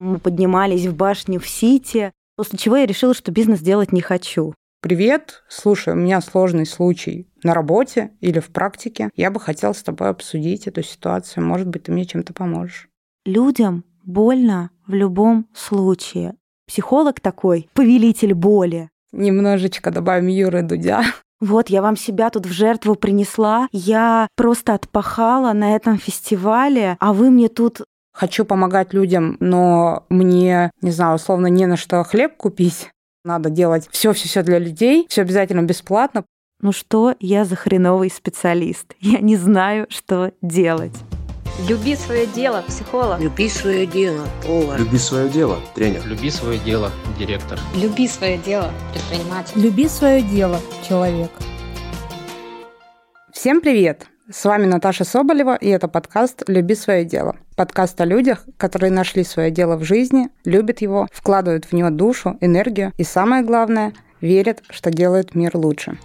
Мы поднимались в башню в Сити, после чего я решила, что бизнес делать не хочу. Привет, слушай, у меня сложный случай на работе или в практике. Я бы хотела с тобой обсудить эту ситуацию. Может быть, ты мне чем-то поможешь. Людям больно в любом случае. Психолог такой, повелитель боли. Немножечко добавим Юры Дудя. Вот, я вам себя тут в жертву принесла. Я просто отпахала на этом фестивале, а вы мне тут Хочу помогать людям, но мне, не знаю, условно, не на что хлеб купить. Надо делать все-все-все для людей, все обязательно бесплатно. Ну что я за хреновый специалист? Я не знаю, что делать. Люби свое дело, психолог. Люби свое дело, повар. Люби свое дело, тренер. Люби свое дело, директор. Люби свое дело, предприниматель. Люби свое дело, человек. Всем привет! С вами Наташа Соболева, и это подкаст «Люби свое дело». Подкаст о людях, которые нашли свое дело в жизни, любят его, вкладывают в него душу, энергию и, самое главное, верят, что делают мир лучше.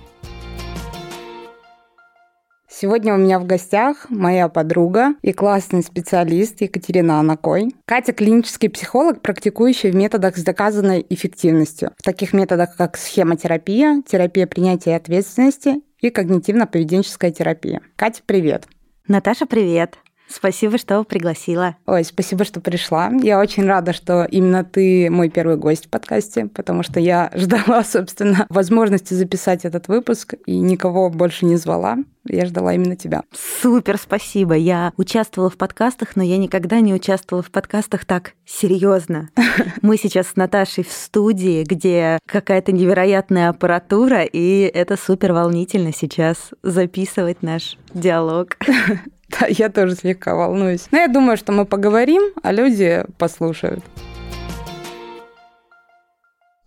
Сегодня у меня в гостях моя подруга и классный специалист Екатерина Анакой. Катя – клинический психолог, практикующий в методах с доказанной эффективностью. В таких методах, как схемотерапия, терапия принятия ответственности и когнитивно-поведенческая терапия. Катя, привет. Наташа, привет. Спасибо, что пригласила. Ой, спасибо, что пришла. Я очень рада, что именно ты мой первый гость в подкасте, потому что я ждала, собственно, возможности записать этот выпуск и никого больше не звала. Я ждала именно тебя. Супер, спасибо. Я участвовала в подкастах, но я никогда не участвовала в подкастах так серьезно. Мы сейчас с Наташей в студии, где какая-то невероятная аппаратура, и это супер волнительно сейчас записывать наш диалог. Да, я тоже слегка волнуюсь. Но я думаю, что мы поговорим, а люди послушают.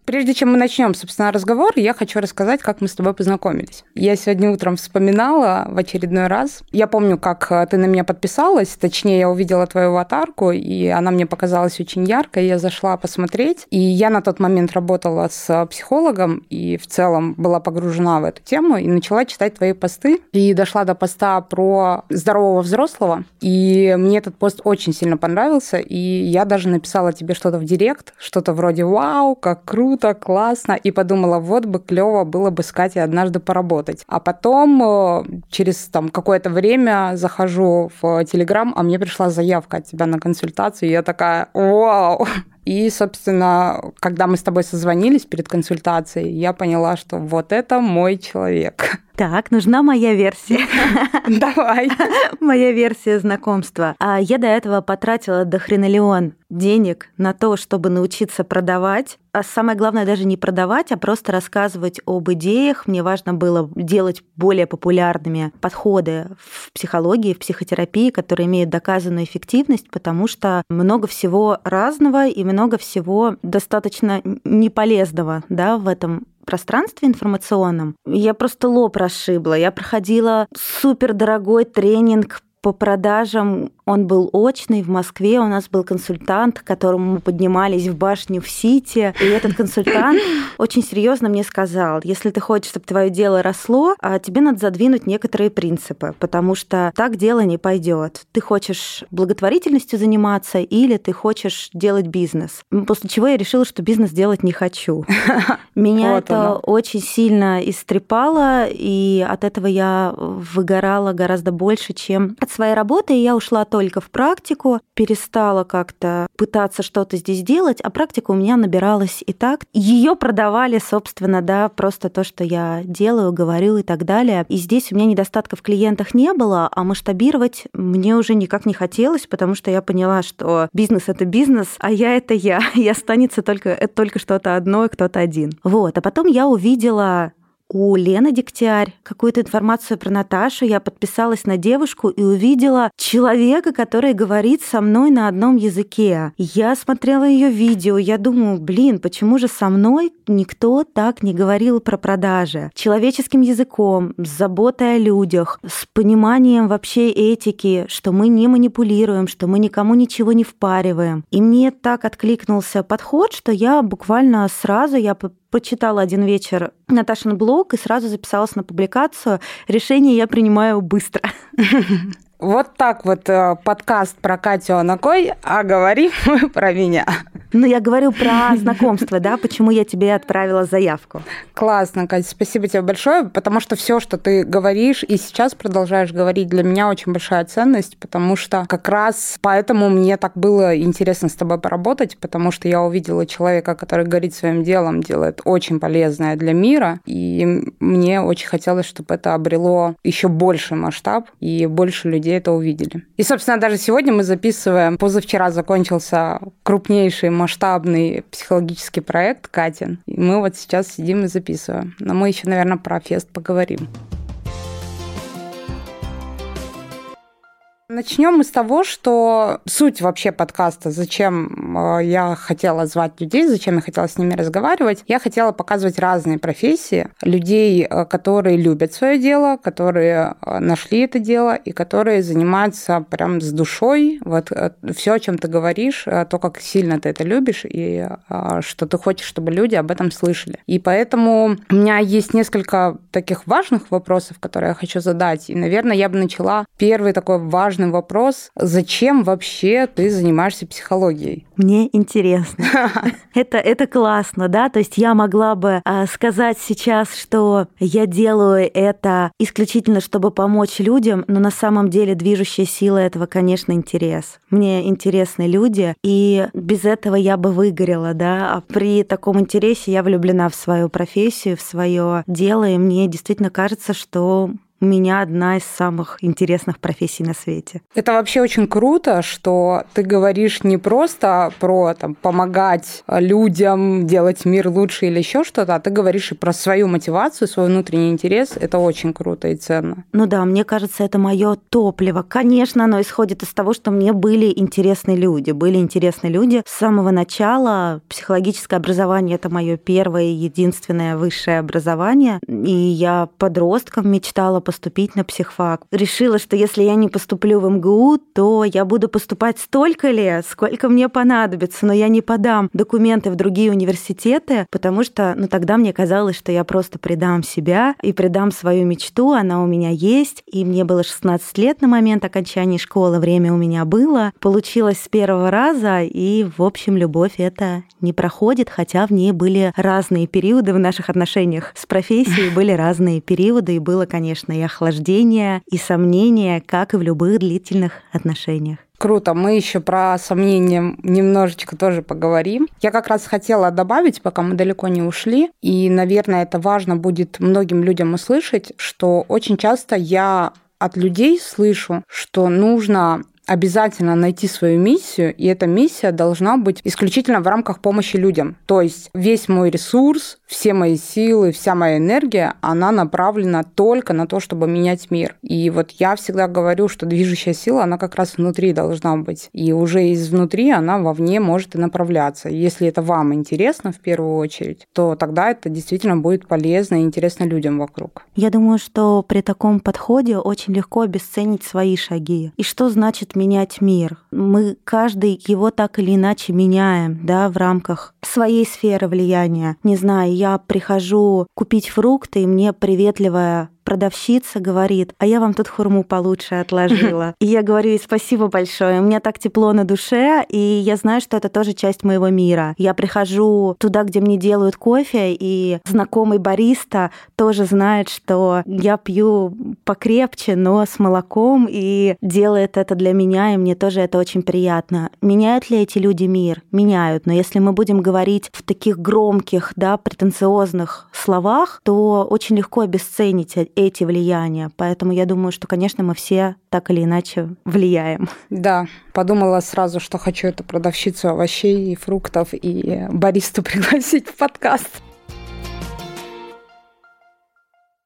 Прежде чем мы начнем, собственно, разговор, я хочу рассказать, как мы с тобой познакомились. Я сегодня утром вспоминала в очередной раз. Я помню, как э, ты на меня подписалась, точнее, я увидела твою аватарку, и она мне показалась очень яркой. Я зашла посмотреть, и я на тот момент работала с психологом, и в целом была погружена в эту тему, и начала читать твои посты. И дошла до поста про здорового взрослого, и мне этот пост очень сильно понравился, и я даже написала тебе что-то в директ, что-то вроде «Вау, как круто!» Круто, классно, и подумала, вот бы клево было бы с Катей однажды поработать. А потом э, через там какое-то время захожу в Телеграм, а мне пришла заявка от тебя на консультацию, и я такая, вау, и, собственно, когда мы с тобой созвонились перед консультацией, я поняла, что вот это мой человек. Так, нужна моя версия. Давай. Моя версия знакомства. А я до этого потратила до хренолеон денег на то, чтобы научиться продавать. А самое главное даже не продавать, а просто рассказывать об идеях. Мне важно было делать более популярными подходы в психологии, в психотерапии, которые имеют доказанную эффективность, потому что много всего разного и много всего достаточно неполезного да, в этом пространстве информационном я просто лоб расшибла. Я проходила супер дорогой тренинг по продажам он был очный в Москве, у нас был консультант, к которому мы поднимались в башню в Сити, и этот консультант очень серьезно мне сказал, если ты хочешь, чтобы твое дело росло, а тебе надо задвинуть некоторые принципы, потому что так дело не пойдет. Ты хочешь благотворительностью заниматься или ты хочешь делать бизнес. После чего я решила, что бизнес делать не хочу. Меня вот это оно. очень сильно истрепало, и от этого я выгорала гораздо больше, чем от своей работы, и я ушла только в практику, перестала как-то пытаться что-то здесь делать, а практика у меня набиралась и так. Ее продавали, собственно, да, просто то, что я делаю, говорю и так далее. И здесь у меня недостатков в клиентах не было, а масштабировать мне уже никак не хотелось, потому что я поняла, что бизнес — это бизнес, а я — это я. И останется только, это только что-то одно и кто-то один. Вот. А потом я увидела у Лены Дегтярь какую-то информацию про Наташу. Я подписалась на девушку и увидела человека, который говорит со мной на одном языке. Я смотрела ее видео, я думаю, блин, почему же со мной никто так не говорил про продажи? Человеческим языком, с заботой о людях, с пониманием вообще этики, что мы не манипулируем, что мы никому ничего не впариваем. И мне так откликнулся подход, что я буквально сразу я почитала один вечер Наташин блог и сразу записалась на публикацию. Решение я принимаю быстро. Вот так вот э, подкаст про Катю Анакой, а говорим мы про меня. Ну, я говорю про знакомство, да, почему я тебе отправила заявку. Классно, Катя, спасибо тебе большое, потому что все, что ты говоришь и сейчас продолжаешь говорить, для меня очень большая ценность, потому что как раз поэтому мне так было интересно с тобой поработать, потому что я увидела человека, который горит своим делом, делает очень полезное для мира, и мне очень хотелось, чтобы это обрело еще больше масштаб и больше людей это увидели. И, собственно, даже сегодня мы записываем, позавчера закончился крупнейший масштабный психологический проект Катин. И мы вот сейчас сидим и записываем. Но мы еще, наверное, про фест поговорим. Начнем мы с того, что суть вообще подкаста, зачем э, я хотела звать людей, зачем я хотела с ними разговаривать. Я хотела показывать разные профессии, людей, э, которые любят свое дело, которые э, нашли это дело и которые занимаются прям с душой. Вот все, о чем ты говоришь, то, как сильно ты это любишь и что ты хочешь, чтобы люди об этом слышали. И поэтому у меня есть несколько таких важных вопросов, которые я хочу задать. И, наверное, я бы начала первый такой важный важный вопрос. Зачем вообще ты занимаешься психологией? Мне интересно. это, это классно, да? То есть я могла бы а, сказать сейчас, что я делаю это исключительно, чтобы помочь людям, но на самом деле движущая сила этого, конечно, интерес. Мне интересны люди, и без этого я бы выгорела, да? А при таком интересе я влюблена в свою профессию, в свое дело, и мне действительно кажется, что у меня одна из самых интересных профессий на свете. Это вообще очень круто, что ты говоришь не просто про там, помогать людям, делать мир лучше или еще что-то, а ты говоришь и про свою мотивацию, свой внутренний интерес. Это очень круто и ценно. Ну да, мне кажется, это мое топливо. Конечно, оно исходит из того, что мне были интересны люди. Были интересны люди с самого начала. Психологическое образование — это мое первое и единственное высшее образование. И я подростком мечтала поступить на психфак. Решила, что если я не поступлю в МГУ, то я буду поступать столько лет, сколько мне понадобится, но я не подам документы в другие университеты, потому что ну, тогда мне казалось, что я просто предам себя и предам свою мечту, она у меня есть, и мне было 16 лет на момент окончания школы, время у меня было, получилось с первого раза, и, в общем, любовь это не проходит, хотя в ней были разные периоды в наших отношениях с профессией, были разные периоды, и было, конечно, и охлаждение, и сомнения, как и в любых длительных отношениях. Круто. Мы еще про сомнения немножечко тоже поговорим. Я как раз хотела добавить, пока мы далеко не ушли, и, наверное, это важно будет многим людям услышать, что очень часто я от людей слышу, что нужно обязательно найти свою миссию, и эта миссия должна быть исключительно в рамках помощи людям. То есть весь мой ресурс, все мои силы, вся моя энергия, она направлена только на то, чтобы менять мир. И вот я всегда говорю, что движущая сила, она как раз внутри должна быть. И уже изнутри она вовне может и направляться. Если это вам интересно в первую очередь, то тогда это действительно будет полезно и интересно людям вокруг. Я думаю, что при таком подходе очень легко обесценить свои шаги. И что значит менять мир. Мы каждый его так или иначе меняем, да, в рамках своей сферы влияния. Не знаю, я прихожу купить фрукты, и мне приветливая продавщица говорит, а я вам тут хурму получше отложила. И я говорю ей спасибо большое, у меня так тепло на душе, и я знаю, что это тоже часть моего мира. Я прихожу туда, где мне делают кофе, и знакомый бариста тоже знает, что я пью покрепче, но с молоком, и делает это для меня, и мне тоже это очень приятно. Меняют ли эти люди мир? Меняют, но если мы будем говорить в таких громких, да, претенциозных словах, то очень легко обесценить эти влияния. Поэтому я думаю, что, конечно, мы все так или иначе влияем. Да, подумала сразу, что хочу эту продавщицу овощей и фруктов и баристу пригласить в подкаст.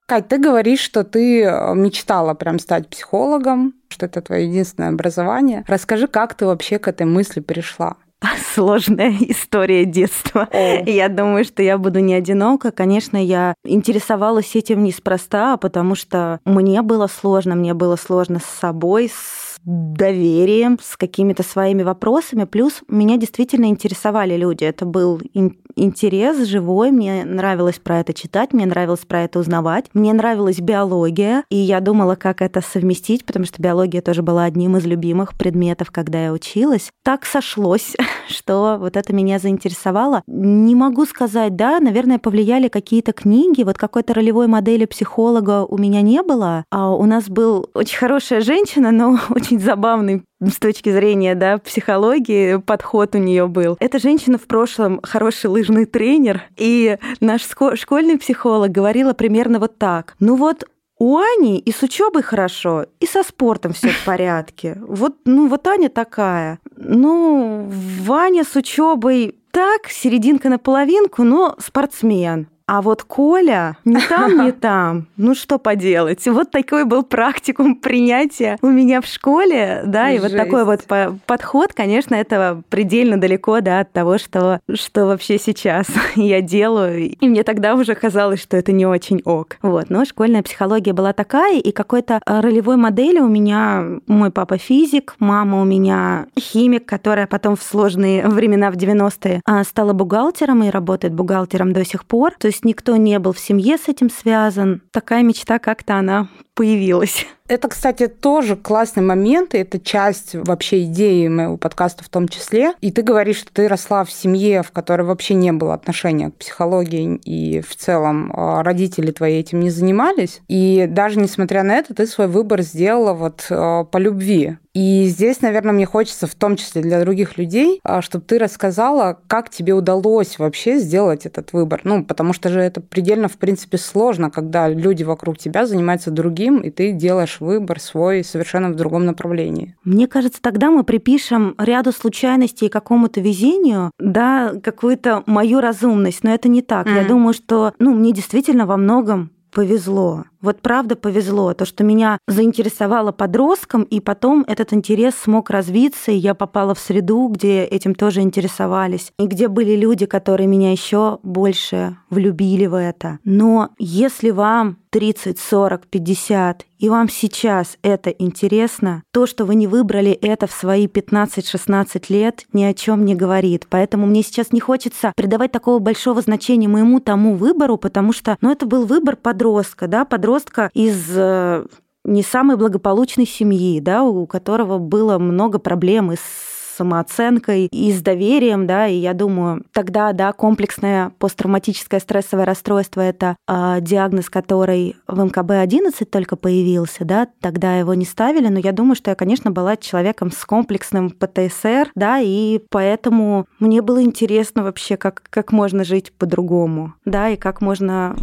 Кать, ты говоришь, что ты э, мечтала прям стать психологом, что это твое единственное образование. Расскажи, как ты вообще к этой мысли пришла? сложная история детства. О. Я думаю, что я буду не одинока. Конечно, я интересовалась этим неспроста, потому что мне было сложно, мне было сложно с собой, с доверием, с какими-то своими вопросами. Плюс меня действительно интересовали люди. Это был интерес живой, мне нравилось про это читать, мне нравилось про это узнавать, мне нравилась биология, и я думала, как это совместить, потому что биология тоже была одним из любимых предметов, когда я училась. Так сошлось, что вот это меня заинтересовало. Не могу сказать, да, наверное, повлияли какие-то книги, вот какой-то ролевой модели психолога у меня не было, а у нас был очень хорошая женщина, но очень забавный с точки зрения да, психологии подход у нее был. Эта женщина в прошлом хороший лыжный тренер, и наш школьный психолог говорила примерно вот так. Ну вот у Ани и с учебой хорошо, и со спортом все в порядке. Вот, ну, вот Аня такая. Ну, Ваня с учебой так, серединка на половинку, но спортсмен. А вот Коля не там, не там. Ну что поделать? Вот такой был практикум принятия у меня в школе, да, и Жесть. вот такой вот подход, конечно, это предельно далеко, да, от того, что, что вообще сейчас я делаю. И мне тогда уже казалось, что это не очень ок. Вот, но школьная психология была такая, и какой-то э, ролевой модели у меня мой папа физик, мама у меня химик, которая потом в сложные времена в 90-е а, стала бухгалтером и работает бухгалтером до сих пор. То есть есть никто не был в семье с этим связан. Такая мечта как-то она появилась. Это, кстати, тоже классный момент, и это часть вообще идеи моего подкаста в том числе. И ты говоришь, что ты росла в семье, в которой вообще не было отношения к психологии, и в целом а, родители твои этим не занимались. И даже несмотря на это, ты свой выбор сделала вот а, по любви. И здесь, наверное, мне хочется, в том числе для других людей, а, чтобы ты рассказала, как тебе удалось вообще сделать этот выбор. Ну, потому что же это предельно, в принципе, сложно, когда люди вокруг тебя занимаются другим, и ты делаешь выбор свой совершенно в другом направлении. Мне кажется, тогда мы припишем ряду случайностей и какому-то везению, да, какую-то мою разумность, но это не так. Mm. Я думаю, что, ну, мне действительно во многом повезло. Вот правда повезло, то, что меня заинтересовало подростком, и потом этот интерес смог развиться, и я попала в среду, где этим тоже интересовались, и где были люди, которые меня еще больше влюбили в это. Но если вам 30, 40, 50, и вам сейчас это интересно, то, что вы не выбрали это в свои 15-16 лет, ни о чем не говорит. Поэтому мне сейчас не хочется придавать такого большого значения моему тому выбору, потому что, ну, это был выбор подростка, да, подростка подростка из э, не самой благополучной семьи, да, у которого было много проблем и с самооценкой и с доверием, да, и я думаю, тогда, да, комплексное посттравматическое стрессовое расстройство — это э, диагноз, который в МКБ-11 только появился, да, тогда его не ставили, но я думаю, что я, конечно, была человеком с комплексным ПТСР, да, и поэтому мне было интересно вообще, как, как можно жить по-другому, да, и как можно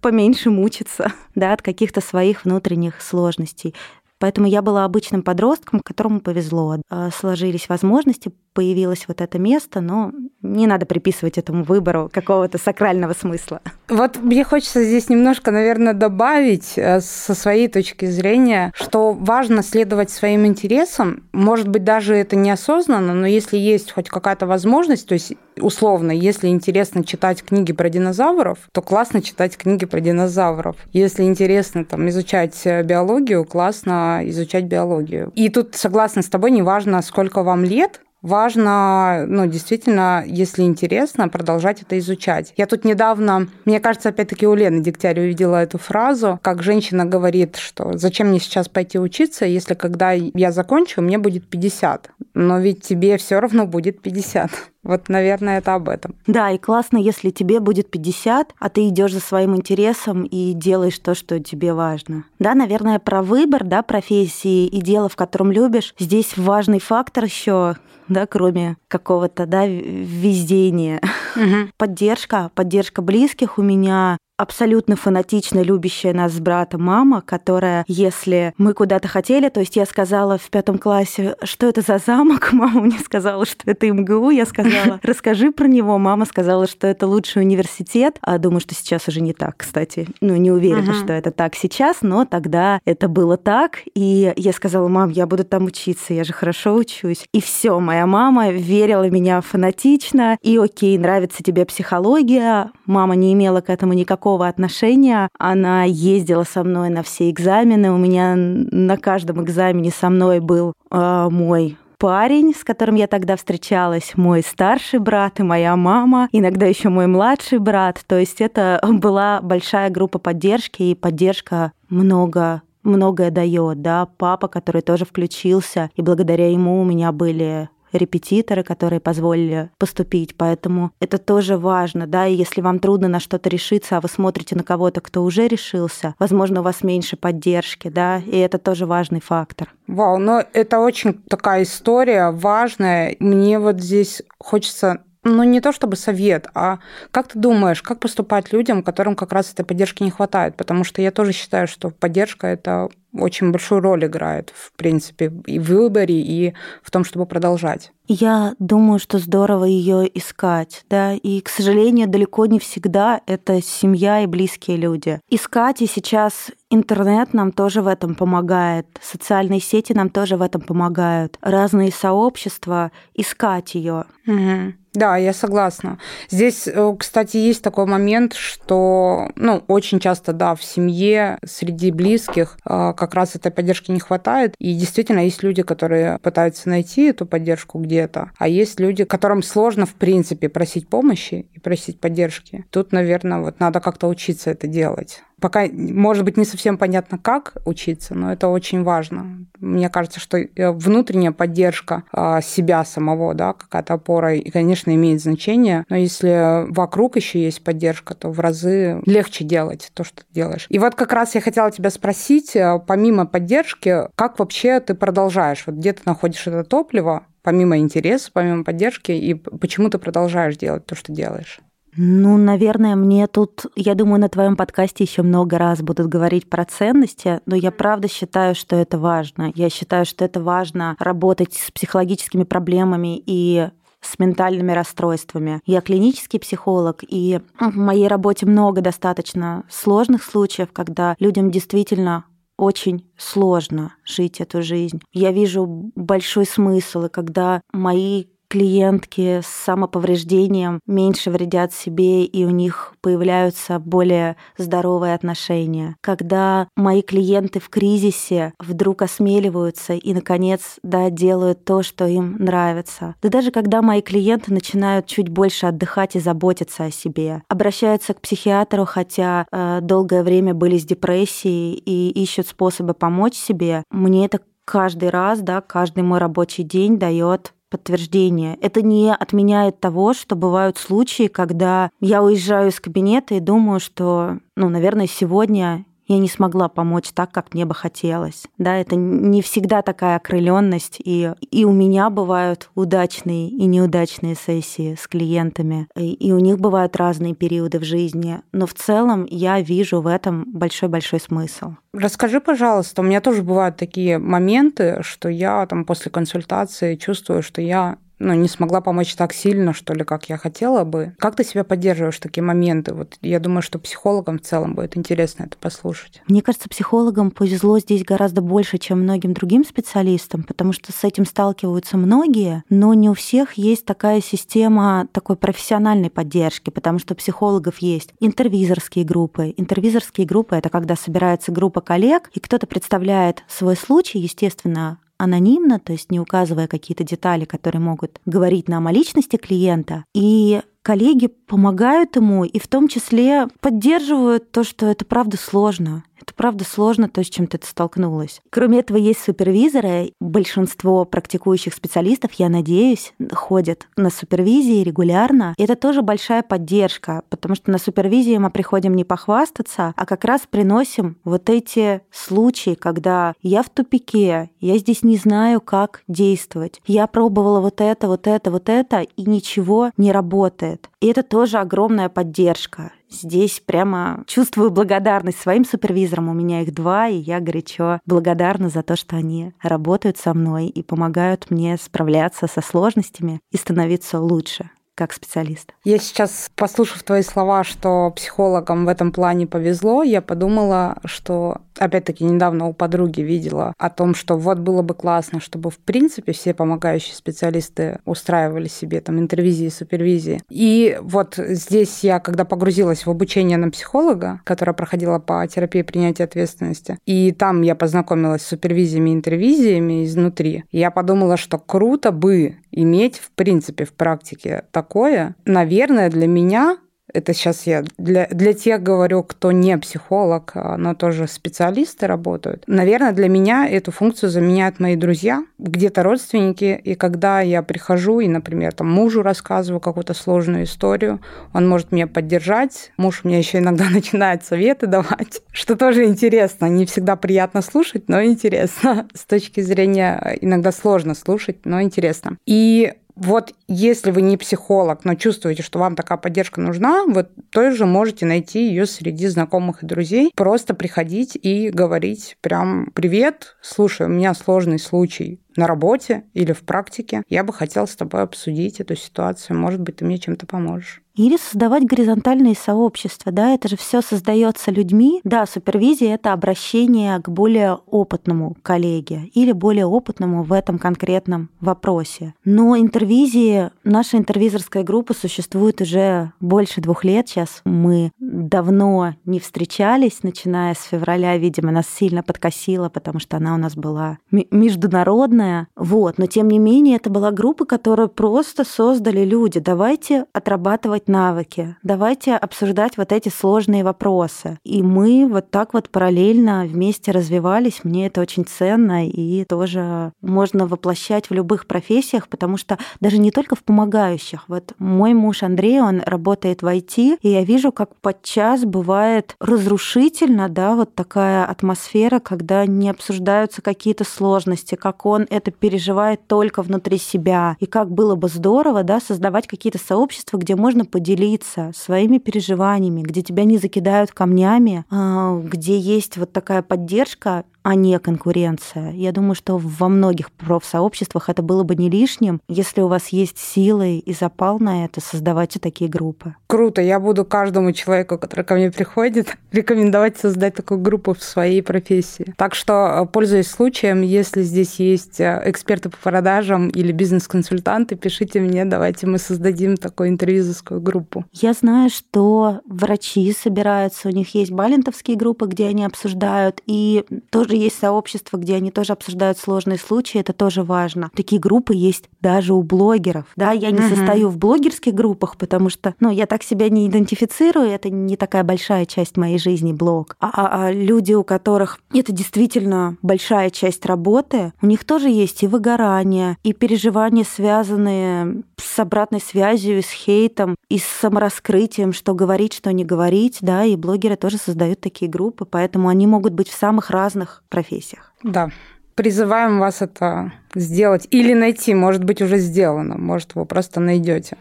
поменьше мучиться, да, от каких-то своих внутренних сложностей. Поэтому я была обычным подростком, которому повезло. А, сложились возможности, появилось вот это место, но не надо приписывать этому выбору какого-то сакрального смысла. Вот мне хочется здесь немножко, наверное, добавить э, со своей точки зрения, что важно следовать своим интересам. Может быть, даже это неосознанно, но если есть хоть какая-то возможность, то есть условно, если интересно читать книги про динозавров, то классно читать книги про динозавров. Если интересно там изучать э, биологию, классно изучать биологию. И тут согласна с тобой, неважно, сколько вам лет, важно, ну, действительно, если интересно, продолжать это изучать. Я тут недавно, мне кажется, опять-таки у Лены Дегтярь увидела эту фразу, как женщина говорит, что зачем мне сейчас пойти учиться, если когда я закончу, мне будет 50. Но ведь тебе все равно будет 50. Вот, наверное, это об этом. Да, и классно, если тебе будет 50, а ты идешь за своим интересом и делаешь то, что тебе важно. Да, наверное, про выбор, да, профессии и дело, в котором любишь. Здесь важный фактор еще да, кроме какого-то, да, везения. Угу. Поддержка, поддержка близких у меня абсолютно фанатично любящая нас с братом мама, которая, если мы куда-то хотели, то есть я сказала в пятом классе, что это за замок, мама мне сказала, что это МГУ, я сказала, расскажи про него, мама сказала, что это лучший университет, а думаю, что сейчас уже не так, кстати, ну не уверена, что это так сейчас, но тогда это было так, и я сказала, мам, я буду там учиться, я же хорошо учусь, и все, моя мама верила меня фанатично, и окей, нравится тебе психология, мама не имела к этому никакого никакого отношения. Она ездила со мной на все экзамены. У меня на каждом экзамене со мной был э, мой парень, с которым я тогда встречалась, мой старший брат и моя мама, иногда еще мой младший брат. То есть это была большая группа поддержки, и поддержка много многое дает, да, папа, который тоже включился, и благодаря ему у меня были репетиторы, которые позволили поступить. Поэтому это тоже важно, да, и если вам трудно на что-то решиться, а вы смотрите на кого-то, кто уже решился, возможно, у вас меньше поддержки, да, и это тоже важный фактор. Вау, но это очень такая история важная. Мне вот здесь хочется ну, не то чтобы совет, а как ты думаешь, как поступать людям, которым как раз этой поддержки не хватает? Потому что я тоже считаю, что поддержка – это очень большую роль играет, в принципе, и в выборе, и в том, чтобы продолжать. Я думаю, что здорово ее искать, да, и, к сожалению, далеко не всегда это семья и близкие люди. Искать, и сейчас интернет нам тоже в этом помогает, социальные сети нам тоже в этом помогают, разные сообщества, искать ее. Угу. Да, я согласна. Здесь, э, кстати, есть такой момент, что, ну, очень часто, да, в семье, среди близких э, как раз этой поддержки не хватает. И действительно есть люди, которые пытаются найти эту поддержку где-то, а есть люди, которым сложно, в принципе, просить помощи и просить поддержки. Тут, наверное, вот надо как-то учиться это делать. Пока, может быть, не совсем понятно, как учиться, но это очень важно. Мне кажется, что э, внутренняя поддержка а, себя самого, да, какая-то опора, и, конечно, имеет значение, но если вокруг еще есть поддержка, то в разы легче делать то, что ты делаешь. И вот как раз я хотела тебя спросить, э, помимо поддержки, как вообще ты продолжаешь? Вот где ты находишь это топливо, помимо интереса, помимо поддержки, и почему ты продолжаешь делать то, что делаешь? Ну, наверное, мне тут, я думаю, на твоем подкасте еще много раз будут говорить про ценности, но я правда считаю, что это важно. Я считаю, что это важно работать с психологическими проблемами и с ментальными расстройствами. Я клинический психолог, и в моей работе много достаточно сложных случаев, когда людям действительно очень сложно жить эту жизнь. Я вижу большой смысл, и когда мои клиентки с самоповреждением меньше вредят себе, и у них появляются более здоровые отношения. Когда мои клиенты в кризисе вдруг осмеливаются и, наконец, да, делают то, что им нравится. Да даже когда мои клиенты начинают чуть больше отдыхать и заботиться о себе, обращаются к психиатру, хотя э, долгое время были с депрессией и ищут способы помочь себе, мне это каждый раз, да, каждый мой рабочий день дает подтверждение. Это не отменяет того, что бывают случаи, когда я уезжаю из кабинета и думаю, что, ну, наверное, сегодня я не смогла помочь так, как мне бы хотелось. Да, это не всегда такая окрыленность, и, и у меня бывают удачные и неудачные сессии с клиентами, и, и у них бывают разные периоды в жизни, но в целом я вижу в этом большой-большой смысл. Расскажи, пожалуйста, у меня тоже бывают такие моменты, что я там после консультации чувствую, что я ну, не смогла помочь так сильно, что ли, как я хотела бы. Как ты себя поддерживаешь в такие моменты? Вот я думаю, что психологам в целом будет интересно это послушать. Мне кажется, психологам повезло здесь гораздо больше, чем многим другим специалистам, потому что с этим сталкиваются многие, но не у всех есть такая система такой профессиональной поддержки, потому что психологов есть интервизорские группы. Интервизорские группы — это когда собирается группа коллег, и кто-то представляет свой случай, естественно, анонимно, то есть не указывая какие-то детали, которые могут говорить нам о личности клиента. И коллеги помогают ему и в том числе поддерживают то, что это правда сложно. Это правда сложно, то, с чем ты столкнулась. Кроме этого, есть супервизоры. Большинство практикующих специалистов, я надеюсь, ходят на супервизии регулярно. И это тоже большая поддержка, потому что на супервизии мы приходим не похвастаться, а как раз приносим вот эти случаи, когда я в тупике, я здесь не знаю, как действовать. Я пробовала вот это, вот это, вот это, и ничего не работает. И это тоже огромная поддержка. Здесь прямо чувствую благодарность своим супервизорам. У меня их два, и я горячо благодарна за то, что они работают со мной и помогают мне справляться со сложностями и становиться лучше. Как специалист. Я сейчас, послушав твои слова, что психологам в этом плане повезло, я подумала, что, опять-таки, недавно у подруги видела о том, что вот было бы классно, чтобы, в принципе, все помогающие специалисты устраивали себе там интервизии, супервизии. И вот здесь я, когда погрузилась в обучение на психолога, которое проходила по терапии принятия ответственности, и там я познакомилась с супервизиями и интервизиями изнутри, я подумала, что круто бы иметь, в принципе, в практике такое, наверное, для меня это сейчас я для, для тех говорю, кто не психолог, а, но тоже специалисты работают. Наверное, для меня эту функцию заменяют мои друзья, где-то родственники. И когда я прихожу и, например, там, мужу рассказываю какую-то сложную историю, он может меня поддержать. Муж мне еще иногда начинает советы давать, что тоже интересно. Не всегда приятно слушать, но интересно. С точки зрения иногда сложно слушать, но интересно. И вот если вы не психолог, но чувствуете, что вам такая поддержка нужна, вы тоже можете найти ее среди знакомых и друзей. Просто приходить и говорить прям «Привет, слушай, у меня сложный случай на работе или в практике. Я бы хотел с тобой обсудить эту ситуацию. Может быть, ты мне чем-то поможешь. Или создавать горизонтальные сообщества, да, это же все создается людьми. Да, супервизия это обращение к более опытному коллеге или более опытному в этом конкретном вопросе. Но интервизии, наша интервизорская группа существует уже больше двух лет сейчас. Мы давно не встречались, начиная с февраля, видимо, нас сильно подкосила, потому что она у нас была международная. Вот, но тем не менее это была группа, которую просто создали люди. Давайте отрабатывать нарабатывать навыки, давайте обсуждать вот эти сложные вопросы. И мы вот так вот параллельно вместе развивались. Мне это очень ценно и тоже можно воплощать в любых профессиях, потому что даже не только в помогающих. Вот мой муж Андрей, он работает в IT, и я вижу, как подчас бывает разрушительно, да, вот такая атмосфера, когда не обсуждаются какие-то сложности, как он это переживает только внутри себя, и как было бы здорово, да, создавать какие-то сообщества, где можно поделиться своими переживаниями, где тебя не закидают камнями, а, где есть вот такая поддержка, а не конкуренция. Я думаю, что во многих профсообществах это было бы не лишним, если у вас есть силы и запал на это, создавайте такие группы. Круто. Я буду каждому человеку, который ко мне приходит, рекомендовать создать такую группу в своей профессии. Так что, э, пользуясь случаем, если здесь есть э, эксперты по продажам или бизнес-консультанты, пишите мне, давайте мы создадим такую интервьюзовскую группу. Я знаю, что врачи собираются, у них есть балентовские группы, где они обсуждают, и тоже тоже есть сообщество, где они тоже обсуждают сложные случаи, это тоже важно. Такие группы есть даже у блогеров. Да, я не угу. состою в блогерских группах, потому что, ну, я так себя не идентифицирую, это не такая большая часть моей жизни блог. А, а, а люди, у которых это действительно большая часть работы, у них тоже есть и выгорание, и переживания, связанные с обратной связью, с хейтом, и с самораскрытием, что говорить, что не говорить, да, и блогеры тоже создают такие группы, поэтому они могут быть в самых разных профессиях. Да. Призываем вас это сделать или найти, может быть, уже сделано, может, вы просто найдете.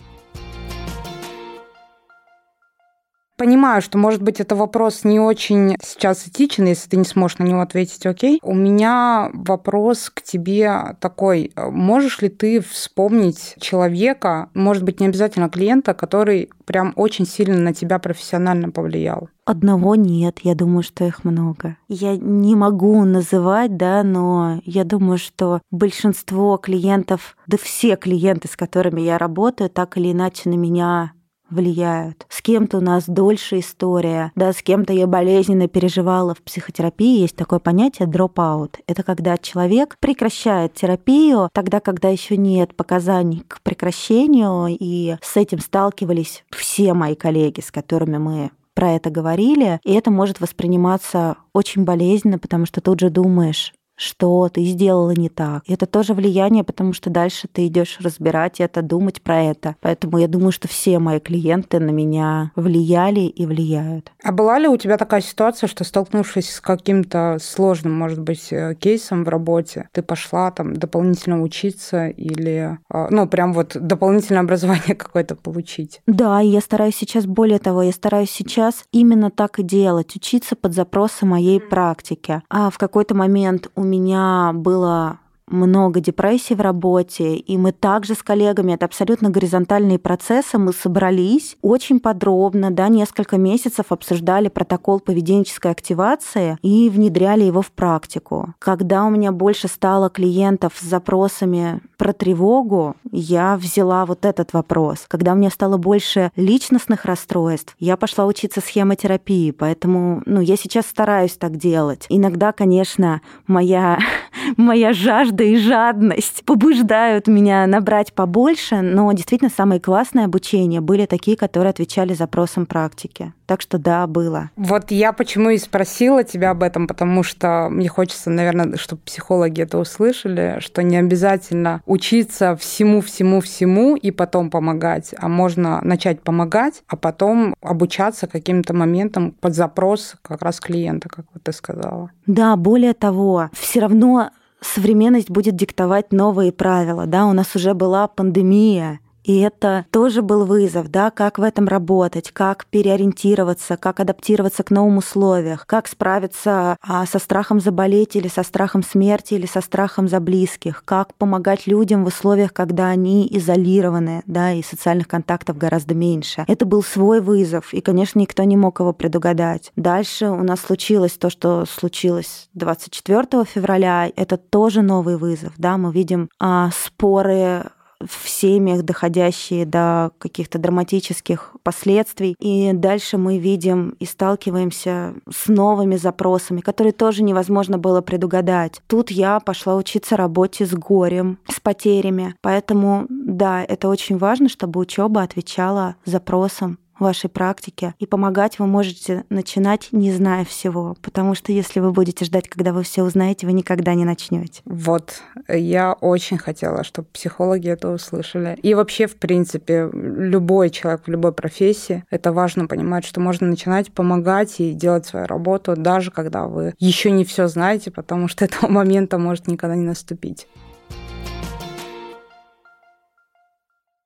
Понимаю, что, может быть, это вопрос не очень сейчас этичен, если ты не сможешь на него ответить, окей. У меня вопрос к тебе такой. Можешь ли ты вспомнить человека, может быть, не обязательно клиента, который прям очень сильно на тебя профессионально повлиял? Одного нет, я думаю, что их много. Я не могу называть, да, но я думаю, что большинство клиентов, да все клиенты, с которыми я работаю, так или иначе на меня влияют. С кем-то у нас дольше история, да, с кем-то я болезненно переживала в психотерапии. Есть такое понятие dropout. Это когда человек прекращает терапию тогда, когда еще нет показаний к прекращению, и с этим сталкивались все мои коллеги, с которыми мы про это говорили, и это может восприниматься очень болезненно, потому что тут же думаешь, что ты сделала не так. И это тоже влияние, потому что дальше ты идешь разбирать это, думать про это. Поэтому я думаю, что все мои клиенты на меня влияли и влияют. А была ли у тебя такая ситуация, что столкнувшись с каким-то сложным, может быть, э, кейсом в работе, ты пошла там дополнительно учиться или, э, ну, прям вот дополнительное образование какое-то получить? Да, я стараюсь сейчас, более того, я стараюсь сейчас именно так и делать, учиться под запросы моей практики. А в какой-то момент у меня было много депрессий в работе, и мы также с коллегами, это абсолютно горизонтальные процессы, мы собрались очень подробно, да, несколько месяцев обсуждали протокол поведенческой активации и внедряли его в практику. Когда у меня больше стало клиентов с запросами про тревогу, я взяла вот этот вопрос. Когда у меня стало больше личностных расстройств, я пошла учиться схемотерапии, поэтому ну, я сейчас стараюсь так делать. Иногда, конечно, моя, моя жажда и жадность побуждают меня набрать побольше, но действительно самые классные обучения были такие, которые отвечали запросам практики. Так что да, было. Вот я почему и спросила тебя об этом, потому что мне хочется, наверное, чтобы психологи это услышали, что не обязательно учиться всему-всему-всему и потом помогать, а можно начать помогать, а потом обучаться каким-то моментам под запрос как раз клиента, как вот ты сказала. Да, более того, все равно современность будет диктовать новые правила. Да, у нас уже была пандемия, и это тоже был вызов, да, как в этом работать, как переориентироваться, как адаптироваться к новым условиям, как справиться а, со страхом заболеть или со страхом смерти или со страхом за близких, как помогать людям в условиях, когда они изолированы, да, и социальных контактов гораздо меньше. Это был свой вызов, и, конечно, никто не мог его предугадать. Дальше у нас случилось то, что случилось 24 февраля. Это тоже новый вызов, да, мы видим а, споры в семьях, доходящие до каких-то драматических последствий. И дальше мы видим и сталкиваемся с новыми запросами, которые тоже невозможно было предугадать. Тут я пошла учиться работе с горем, с потерями. Поэтому, да, это очень важно, чтобы учеба отвечала запросам вашей практике. И помогать вы можете начинать, не зная всего. Потому что если вы будете ждать, когда вы все узнаете, вы никогда не начнете. Вот, я очень хотела, чтобы психологи это услышали. И вообще, в принципе, любой человек в любой профессии, это важно понимать, что можно начинать помогать и делать свою работу, даже когда вы еще не все знаете, потому что этого момента может никогда не наступить.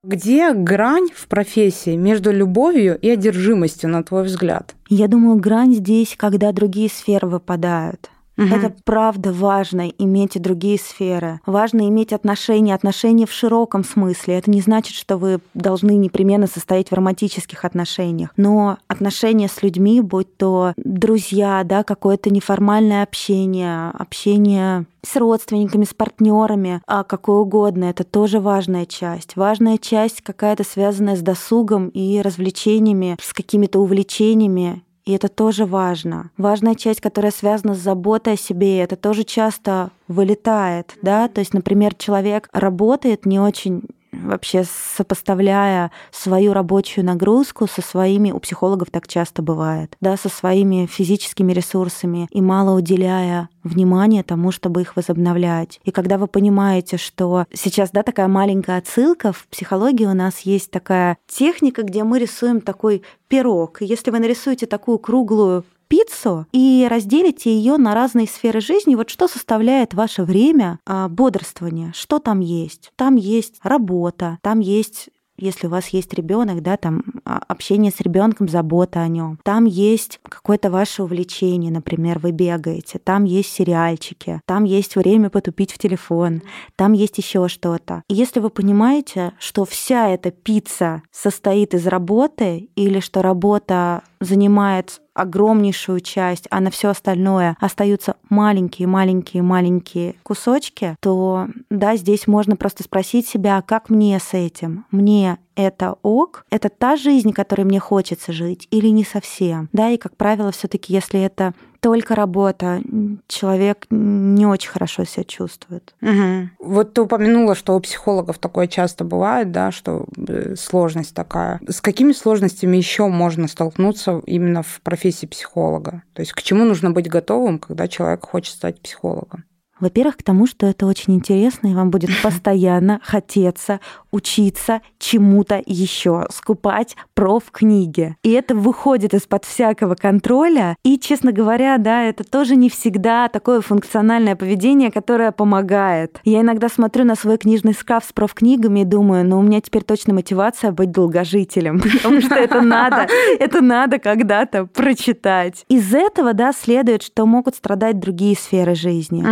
Где грань в профессии между любовью и одержимостью, на твой взгляд? Я думаю, грань здесь, когда другие сферы выпадают. Угу. Это правда важно иметь и другие сферы. Важно иметь отношения, отношения в широком смысле. Это не значит, что вы должны непременно состоять в романтических отношениях. Но отношения с людьми, будь то друзья, да, какое-то неформальное общение, общение с родственниками, с партнерами, а какое угодно, это тоже важная часть. Важная часть какая-то связанная с досугом и развлечениями, с какими-то увлечениями и это тоже важно. Важная часть, которая связана с заботой о себе, это тоже часто вылетает, да, то есть, например, человек работает не очень вообще сопоставляя свою рабочую нагрузку со своими, у психологов так часто бывает, да, со своими физическими ресурсами и мало уделяя внимания тому, чтобы их возобновлять. И когда вы понимаете, что сейчас, да, такая маленькая отсылка, в психологии у нас есть такая техника, где мы рисуем такой пирог. Если вы нарисуете такую круглую пиццу и разделите ее на разные сферы жизни. Вот что составляет ваше время а, бодрствования? Что там есть? Там есть работа, там есть если у вас есть ребенок, да, там а, общение с ребенком, забота о нем. Там есть какое-то ваше увлечение, например, вы бегаете, там есть сериальчики, там есть время потупить в телефон, там есть еще что-то. И если вы понимаете, что вся эта пицца состоит из работы или что работа занимает огромнейшую часть, а на все остальное остаются маленькие-маленькие-маленькие кусочки, то да, здесь можно просто спросить себя, как мне с этим? Мне это ок, это та жизнь, которой мне хочется жить, или не совсем. Да, и, как правило, все таки если это только работа, человек не очень хорошо себя чувствует. Угу. Вот ты упомянула, что у психологов такое часто бывает, да, что э, сложность такая. С какими сложностями еще можно столкнуться именно в профессии психолога? То есть к чему нужно быть готовым, когда человек хочет стать психологом? Во-первых, к тому, что это очень интересно, и вам будет постоянно хотеться учиться чему-то еще, скупать проф-книги. И это выходит из-под всякого контроля. И, честно говоря, да, это тоже не всегда такое функциональное поведение, которое помогает. Я иногда смотрю на свой книжный шкаф с проф-книгами и думаю, ну, у меня теперь точно мотивация быть долгожителем, потому что это надо, это надо когда-то прочитать. Из этого, да, следует, что могут страдать другие сферы жизни.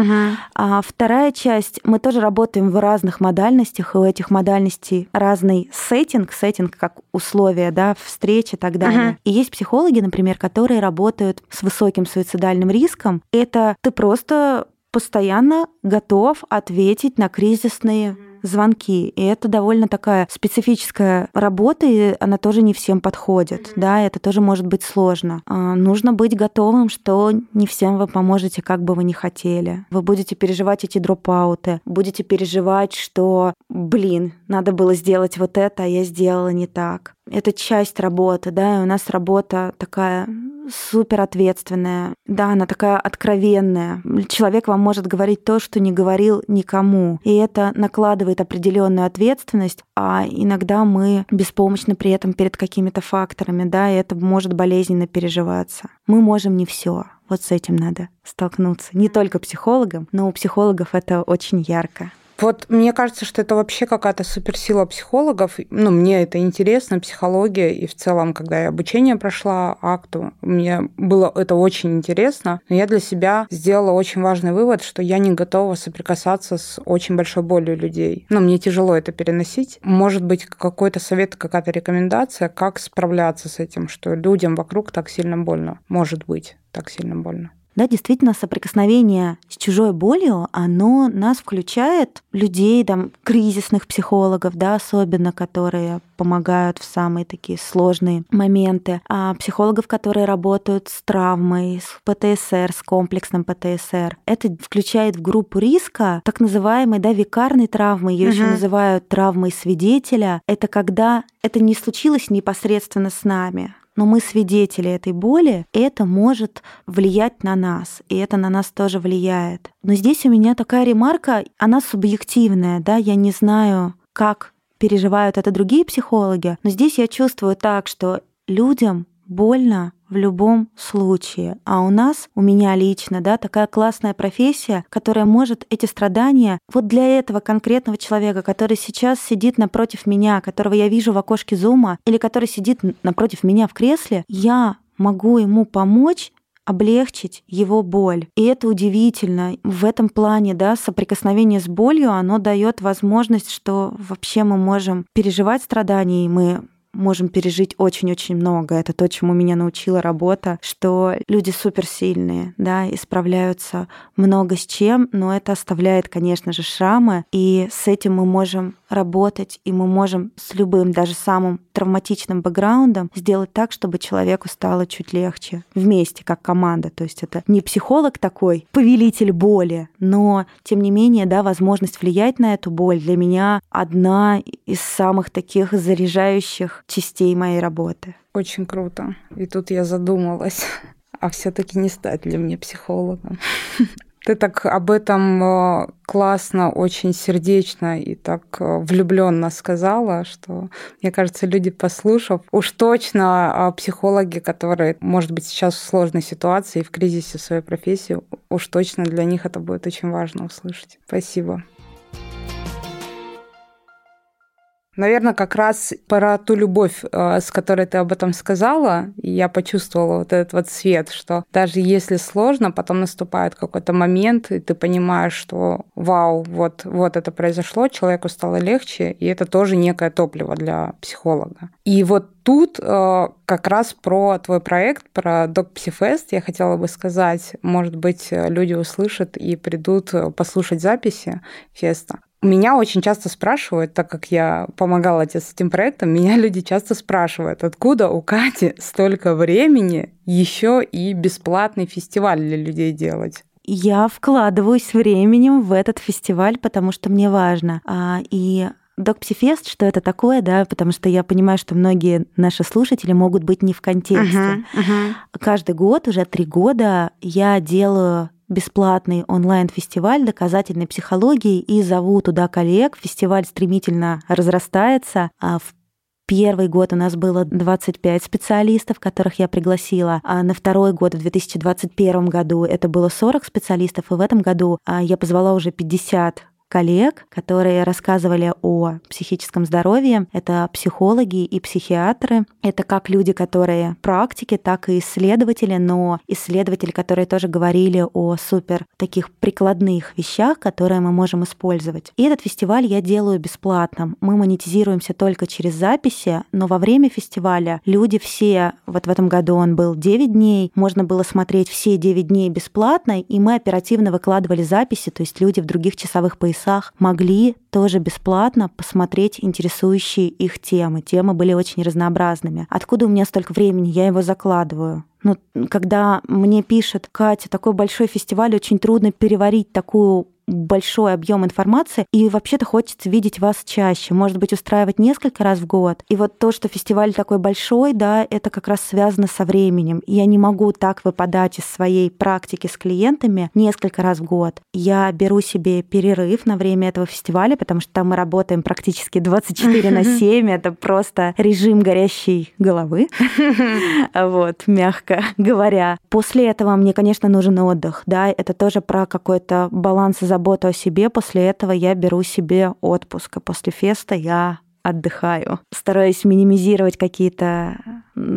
А вторая часть, мы тоже работаем в разных модальностях, и у этих модальностей разный сеттинг, сеттинг как условия, да, встречи и так далее. Мгм. И есть психологи, например, которые работают с высоким суицидальным риском. Это ты просто постоянно готов ответить на кризисные звонки. И это довольно такая специфическая работа, и она тоже не всем подходит. Да, это тоже может быть сложно. А, Нужно быть готовым, что не всем вы поможете, как бы вы ни хотели. Вы будете переживать эти дропауты, будете переживать, что, блин, надо было сделать вот это, а я сделала не так. Это часть работы, да, и у нас работа такая супер ответственная, да, она такая откровенная. Человек вам может говорить то, что не говорил никому, и это накладывает определенную ответственность, а иногда мы беспомощны при этом перед какими-то факторами, да, и это может болезненно переживаться. Мы можем не все. Вот с этим надо столкнуться. Не только психологам, но у психологов это очень ярко. Вот мне кажется, что это вообще какая-то суперсила психологов. Ну, мне это интересно, психология, и в целом, когда я обучение прошла акту, мне было это очень интересно. Но я для себя сделала очень важный вывод, что я не готова соприкасаться с очень большой болью людей. Ну, мне тяжело это переносить. Может быть, какой-то совет, какая-то рекомендация, как справляться с этим, что людям вокруг так сильно больно. Может быть, так сильно больно. Да, действительно, соприкосновение с чужой болью, оно нас включает, людей, там, кризисных психологов, да, особенно, которые помогают в самые такие сложные моменты, а психологов, которые работают с травмой, с ПТСР, с комплексным ПТСР. Это включает в группу риска так называемой, да, викарной травмы, ее еще Мгм. называют травмой свидетеля. Это когда это не случилось непосредственно с нами, но мы свидетели этой боли, это может влиять на нас, и это на нас тоже влияет. Но здесь у меня такая ремарка, она субъективная, да, я не знаю, как переживают это другие психологи, но здесь я чувствую так, что людям больно в любом случае. А у нас, у меня лично, да, такая классная профессия, которая может эти страдания вот для этого конкретного человека, который сейчас сидит напротив меня, которого я вижу в окошке зума, или который сидит напротив меня в кресле, я могу ему помочь облегчить его боль. И это удивительно. В этом плане, да, соприкосновение с болью, оно дает возможность, что вообще мы можем переживать страдания, и мы можем пережить очень-очень много. Это то, чему меня научила работа, что люди суперсильные, да, и справляются много с чем, но это оставляет, конечно же, шрамы, и с этим мы можем работать, и мы можем с любым, даже самым травматичным бэкграундом сделать так, чтобы человеку стало чуть легче вместе, как команда. То есть это не психолог такой, повелитель боли, но, тем не менее, да, возможность влиять на эту боль для меня одна из самых таких заряжающих частей моей работы. Очень круто. И тут я задумалась, а все-таки не стать ли мне психологом? Ты так об этом э, классно, очень сердечно и так влюбленно сказала, что, мне кажется, люди, послушав, уж точно а, психологи, которые, может быть, сейчас в сложной ситуации и в кризисе своей профессии, уж точно для них это будет очень важно услышать. Спасибо. Наверное, как раз про ту любовь, э, с которой ты об этом сказала, я почувствовала вот этот вот свет, что даже если сложно, потом наступает какой-то момент, и ты понимаешь, что вау, вот, вот это произошло, человеку стало легче, и это тоже некое топливо для психолога. И вот тут э, как раз про твой проект, про DocPsyFest я хотела бы сказать, может быть, люди услышат и придут послушать записи феста. Меня очень часто спрашивают, так как я помогала тебе с этим проектом, меня люди часто спрашивают, откуда у Кати столько времени еще и бесплатный фестиваль для людей делать. Я вкладываюсь временем в этот фестиваль, потому что мне важно. А, и Докпсифест, что это такое, да, потому что я понимаю, что многие наши слушатели могут быть не в контексте. Uh-huh, uh-huh. Каждый год, уже три года, я делаю бесплатный онлайн-фестиваль доказательной психологии и зову туда коллег. Фестиваль стремительно разрастается. А в Первый год у нас было 25 специалистов, которых я пригласила. А на второй год, в 2021 году, это было 40 специалистов. И в этом году я позвала уже 50 коллег, которые рассказывали о психическом здоровье. Это психологи и психиатры. Это как люди, которые практики, так и исследователи, но исследователи, которые тоже говорили о супер таких прикладных вещах, которые мы можем использовать. И этот фестиваль я делаю бесплатно. Мы монетизируемся только через записи, но во время фестиваля люди все, вот в этом году он был 9 дней, можно было смотреть все 9 дней бесплатно, и мы оперативно выкладывали записи, то есть люди в других часовых поясах могли тоже бесплатно посмотреть интересующие их темы. Темы были очень разнообразными. Откуда у меня столько времени? Я его закладываю. Ну, когда мне пишет Катя, такой большой фестиваль, очень трудно переварить такую большой объем информации, и вообще-то хочется видеть вас чаще, может быть, устраивать несколько раз в год. И вот то, что фестиваль такой большой, да, это как раз связано со временем. Я не могу так выпадать из своей практики с клиентами несколько раз в год. Я беру себе перерыв на время этого фестиваля, потому что там мы работаем практически 24 на 7, это просто режим горящей головы, вот, мягко говоря. После этого мне, конечно, нужен отдых, да, это тоже про какой-то баланс и заботу о себе, после этого я беру себе отпуск, а после феста я отдыхаю. Стараюсь минимизировать какие-то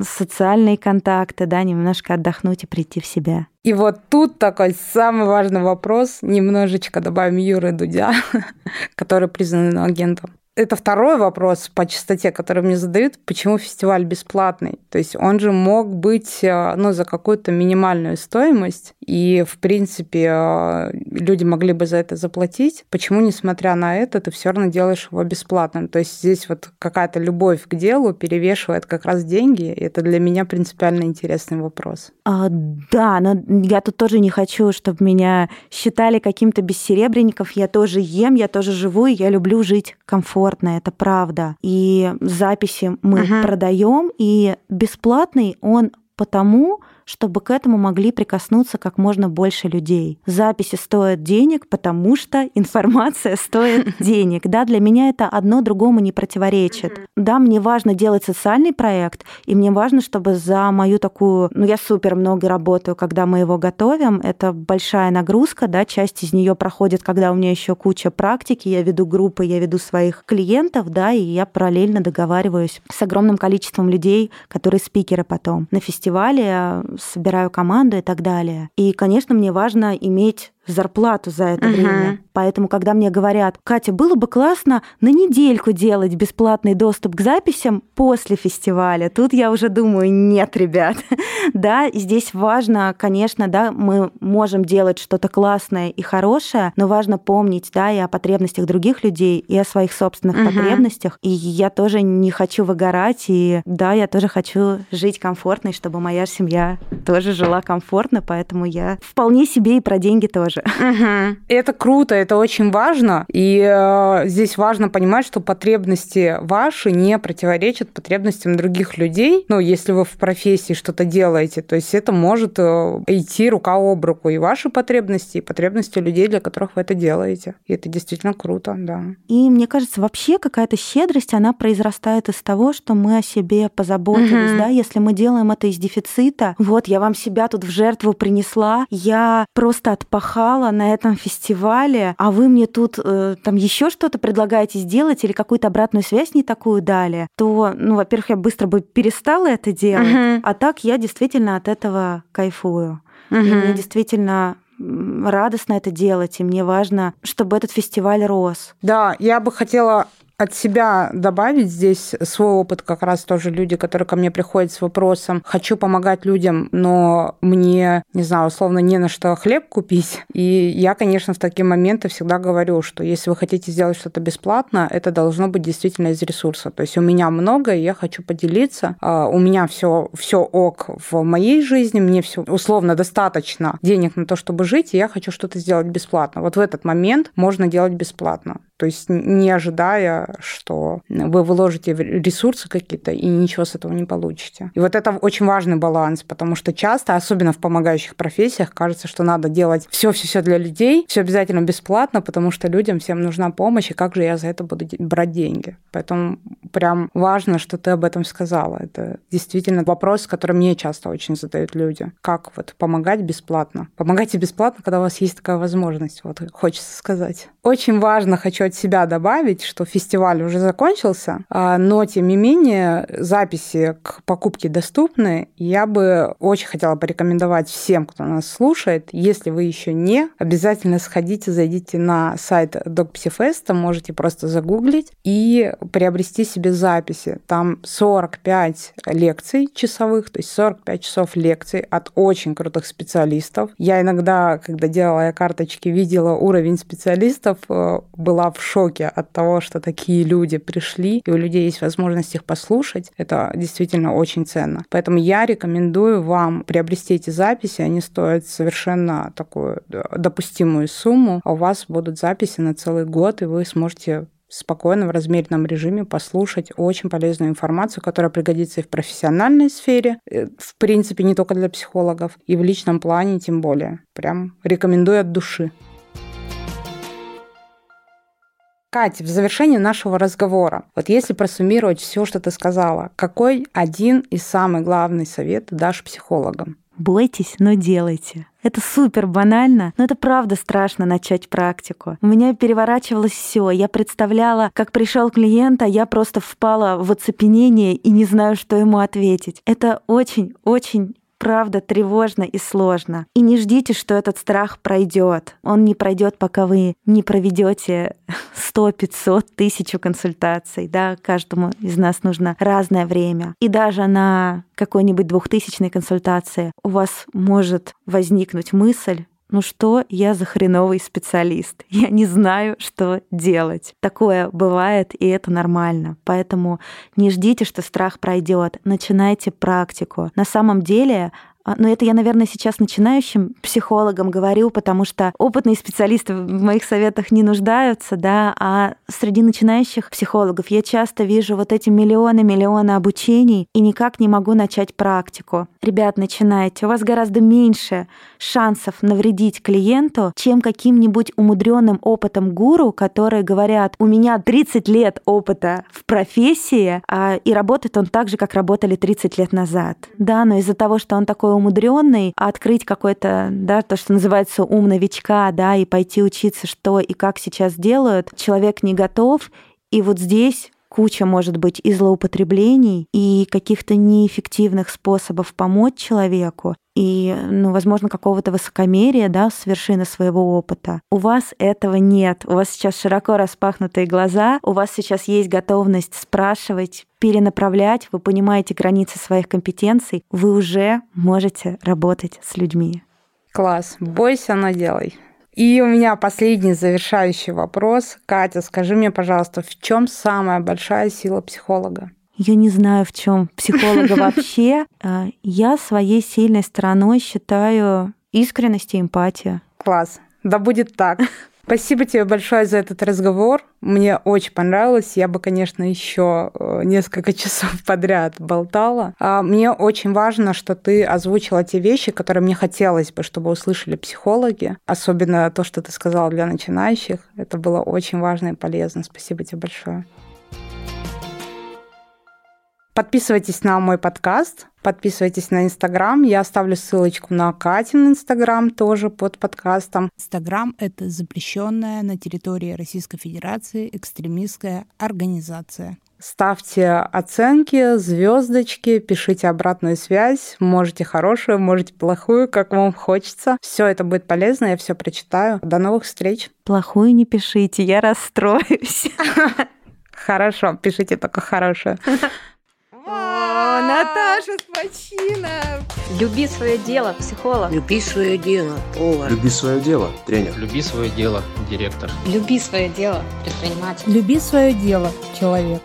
социальные контакты, да, немножко отдохнуть и прийти в себя. И вот тут такой самый важный вопрос, немножечко добавим Юры Дудя, который признан агентом это второй вопрос по частоте, который мне задают, почему фестиваль бесплатный. То есть он же мог быть э, ну, за какую-то минимальную стоимость, и, в принципе, э, люди могли бы за это заплатить. Почему, несмотря на это, ты все равно делаешь его бесплатным? То есть здесь вот какая-то любовь к делу перевешивает как раз деньги. И это для меня принципиально интересный вопрос. А, да, но я тут тоже не хочу, чтобы меня считали каким-то бессеребренников. Я тоже ем, я тоже живу, и я люблю жить комфортно комфортно, это правда. И записи мы uh-huh. продаем, и бесплатный он потому, чтобы к этому могли прикоснуться как можно больше людей. Записи стоят денег, потому что информация стоит денег. Да, для меня это одно другому не противоречит. Да, мне важно делать социальный проект, и мне важно, чтобы за мою такую, ну я супер много работаю, когда мы его готовим, это большая нагрузка, да, часть из нее проходит, когда у меня еще куча практики, я веду группы, я веду своих клиентов, да, и я параллельно договариваюсь с огромным количеством людей, которые спикеры потом. На фестивале собираю команду и так далее. И, конечно, мне важно иметь зарплату за это uh-huh. время. Поэтому, когда мне говорят, Катя, было бы классно на недельку делать бесплатный доступ к записям после фестиваля, тут я уже думаю, нет, ребят. да, здесь важно, конечно, да, мы можем делать что-то классное и хорошее, но важно помнить, да, и о потребностях других людей, и о своих собственных uh-huh. потребностях. И я тоже не хочу выгорать, и да, я тоже хочу жить комфортно, и чтобы моя семья тоже жила комфортно, поэтому я вполне себе и про деньги тоже тоже. Угу. Это круто, это очень важно. И э, здесь важно понимать, что потребности ваши не противоречат потребностям других людей. Ну, если вы в профессии что-то делаете, то есть это может э, идти рука об руку и ваши потребности, и потребности людей, для которых вы это делаете. И это действительно круто, да. И мне кажется, вообще какая-то щедрость, она произрастает из того, что мы о себе позаботились, угу. да, если мы делаем это из дефицита. Вот, я вам себя тут в жертву принесла, я просто отпахала побывала на этом фестивале, а вы мне тут э, там еще что-то предлагаете сделать или какую-то обратную связь не такую дали, то, ну, во-первых, я быстро бы перестала это делать, uh-huh. а так я действительно от этого кайфую. Uh-huh. И мне действительно радостно это делать, и мне важно, чтобы этот фестиваль рос. Да, я бы хотела от себя добавить здесь свой опыт, как раз тоже люди, которые ко мне приходят с вопросом, хочу помогать людям, но мне, не знаю, условно, не на что хлеб купить. И я, конечно, в такие моменты всегда говорю, что если вы хотите сделать что-то бесплатно, это должно быть действительно из ресурса. То есть у меня много, и я хочу поделиться. А, у меня все, все ок в моей жизни, мне все условно достаточно денег на то, чтобы жить, и я хочу что-то сделать бесплатно. Вот в этот момент можно делать бесплатно. То есть не ожидая, что вы вложите ресурсы какие-то и ничего с этого не получите. И вот это очень важный баланс, потому что часто, особенно в помогающих профессиях, кажется, что надо делать все-все-все для людей, все обязательно бесплатно, потому что людям всем нужна помощь, и как же я за это буду брать деньги. Поэтому прям важно, что ты об этом сказала. Это действительно вопрос, который мне часто очень задают люди. Как вот помогать бесплатно? Помогайте бесплатно, когда у вас есть такая возможность, вот хочется сказать. Очень важно, хочу от себя добавить, что фестиваль уже закончился, а, но тем не менее записи к покупке доступны. Я бы очень хотела порекомендовать всем, кто нас слушает, если вы еще не, обязательно сходите, зайдите на сайт DocPsyFest, можете просто загуглить и приобрести себе записи. Там 45 лекций часовых, то есть 45 часов лекций от очень крутых специалистов. Я иногда, когда делала карточки, видела уровень специалистов, э, была в шоке от того, что такие люди пришли, и у людей есть возможность их послушать. Это действительно очень ценно. Поэтому я рекомендую вам приобрести эти записи. Они стоят совершенно такую допустимую сумму. А у вас будут записи на целый год, и вы сможете спокойно в размеренном режиме послушать очень полезную информацию, которая пригодится и в профессиональной сфере, э, в принципе, не только для психологов, и в личном плане тем более. Прям рекомендую от души. Катя, в завершении нашего разговора, вот если просуммировать все, что ты сказала, какой один из самых главных совет дашь психологам? Бойтесь, но делайте. Это супер банально, но это правда страшно начать практику. У меня переворачивалось все. Я представляла, как пришел клиент, а я просто впала в оцепенение и не знаю, что ему ответить. Это очень-очень правда тревожно и сложно. И не ждите, что этот страх пройдет. Он не пройдет, пока вы не проведете 100, 500, тысячу консультаций. Да? Каждому из нас нужно разное время. И даже на какой-нибудь двухтысячной консультации у вас может возникнуть мысль, ну что я за хреновый специалист? Я не знаю, что делать. Такое бывает, и это нормально. Поэтому не ждите, что страх пройдет. Начинайте практику. На самом деле но это я, наверное, сейчас начинающим психологам говорю, потому что опытные специалисты в моих советах не нуждаются, да, а среди начинающих психологов я часто вижу вот эти миллионы-миллионы обучений и никак не могу начать практику. Ребят, начинайте. У вас гораздо меньше шансов навредить клиенту, чем каким-нибудь умудренным опытом гуру, которые говорят, у меня 30 лет опыта в профессии, а, и работает он так же, как работали 30 лет назад. Да, но из-за того, что он такой умудренный, открыть какой-то, да, то, что называется ум новичка, да, и пойти учиться, что и как сейчас делают, человек не готов. И вот здесь куча, может быть, и злоупотреблений, и каких-то неэффективных способов помочь человеку, и, ну, возможно, какого-то высокомерия, да, с вершины своего опыта. У вас этого нет. У вас сейчас широко распахнутые глаза, у вас сейчас есть готовность спрашивать, перенаправлять, вы понимаете границы своих компетенций, вы уже можете работать с людьми. Класс. Бойся, но делай. И у меня последний завершающий вопрос. Катя, скажи мне, пожалуйста, в чем самая большая сила психолога? Я не знаю, в чем психолога вообще. А, я своей сильной стороной считаю искренность и эмпатия. Класс. Да будет так. Спасибо тебе большое за этот разговор. Мне очень понравилось. Я бы, конечно, еще э, несколько часов подряд болтала. А мне очень важно, что ты озвучила те вещи, которые мне хотелось бы, чтобы услышали психологи. Особенно то, что ты сказала для начинающих. Это было очень важно и полезно. Спасибо тебе большое. Подписывайтесь на мой подкаст, подписывайтесь на Инстаграм. Я оставлю ссылочку на Катин Инстаграм тоже под подкастом. Инстаграм — это запрещенная на территории Российской Федерации экстремистская организация. Ставьте оценки, звездочки, пишите обратную связь. Можете хорошую, можете плохую, как вам хочется. Все это будет полезно, я все прочитаю. До новых встреч. Плохую не пишите, я расстроюсь. Хорошо, пишите только хорошую. О, Наташа Спочина! Люби свое дело, психолог. Люби свое дело, повар. Люби свое дело, тренер. Люби свое дело, директор. Люби свое дело, предприниматель. Люби свое дело, человек.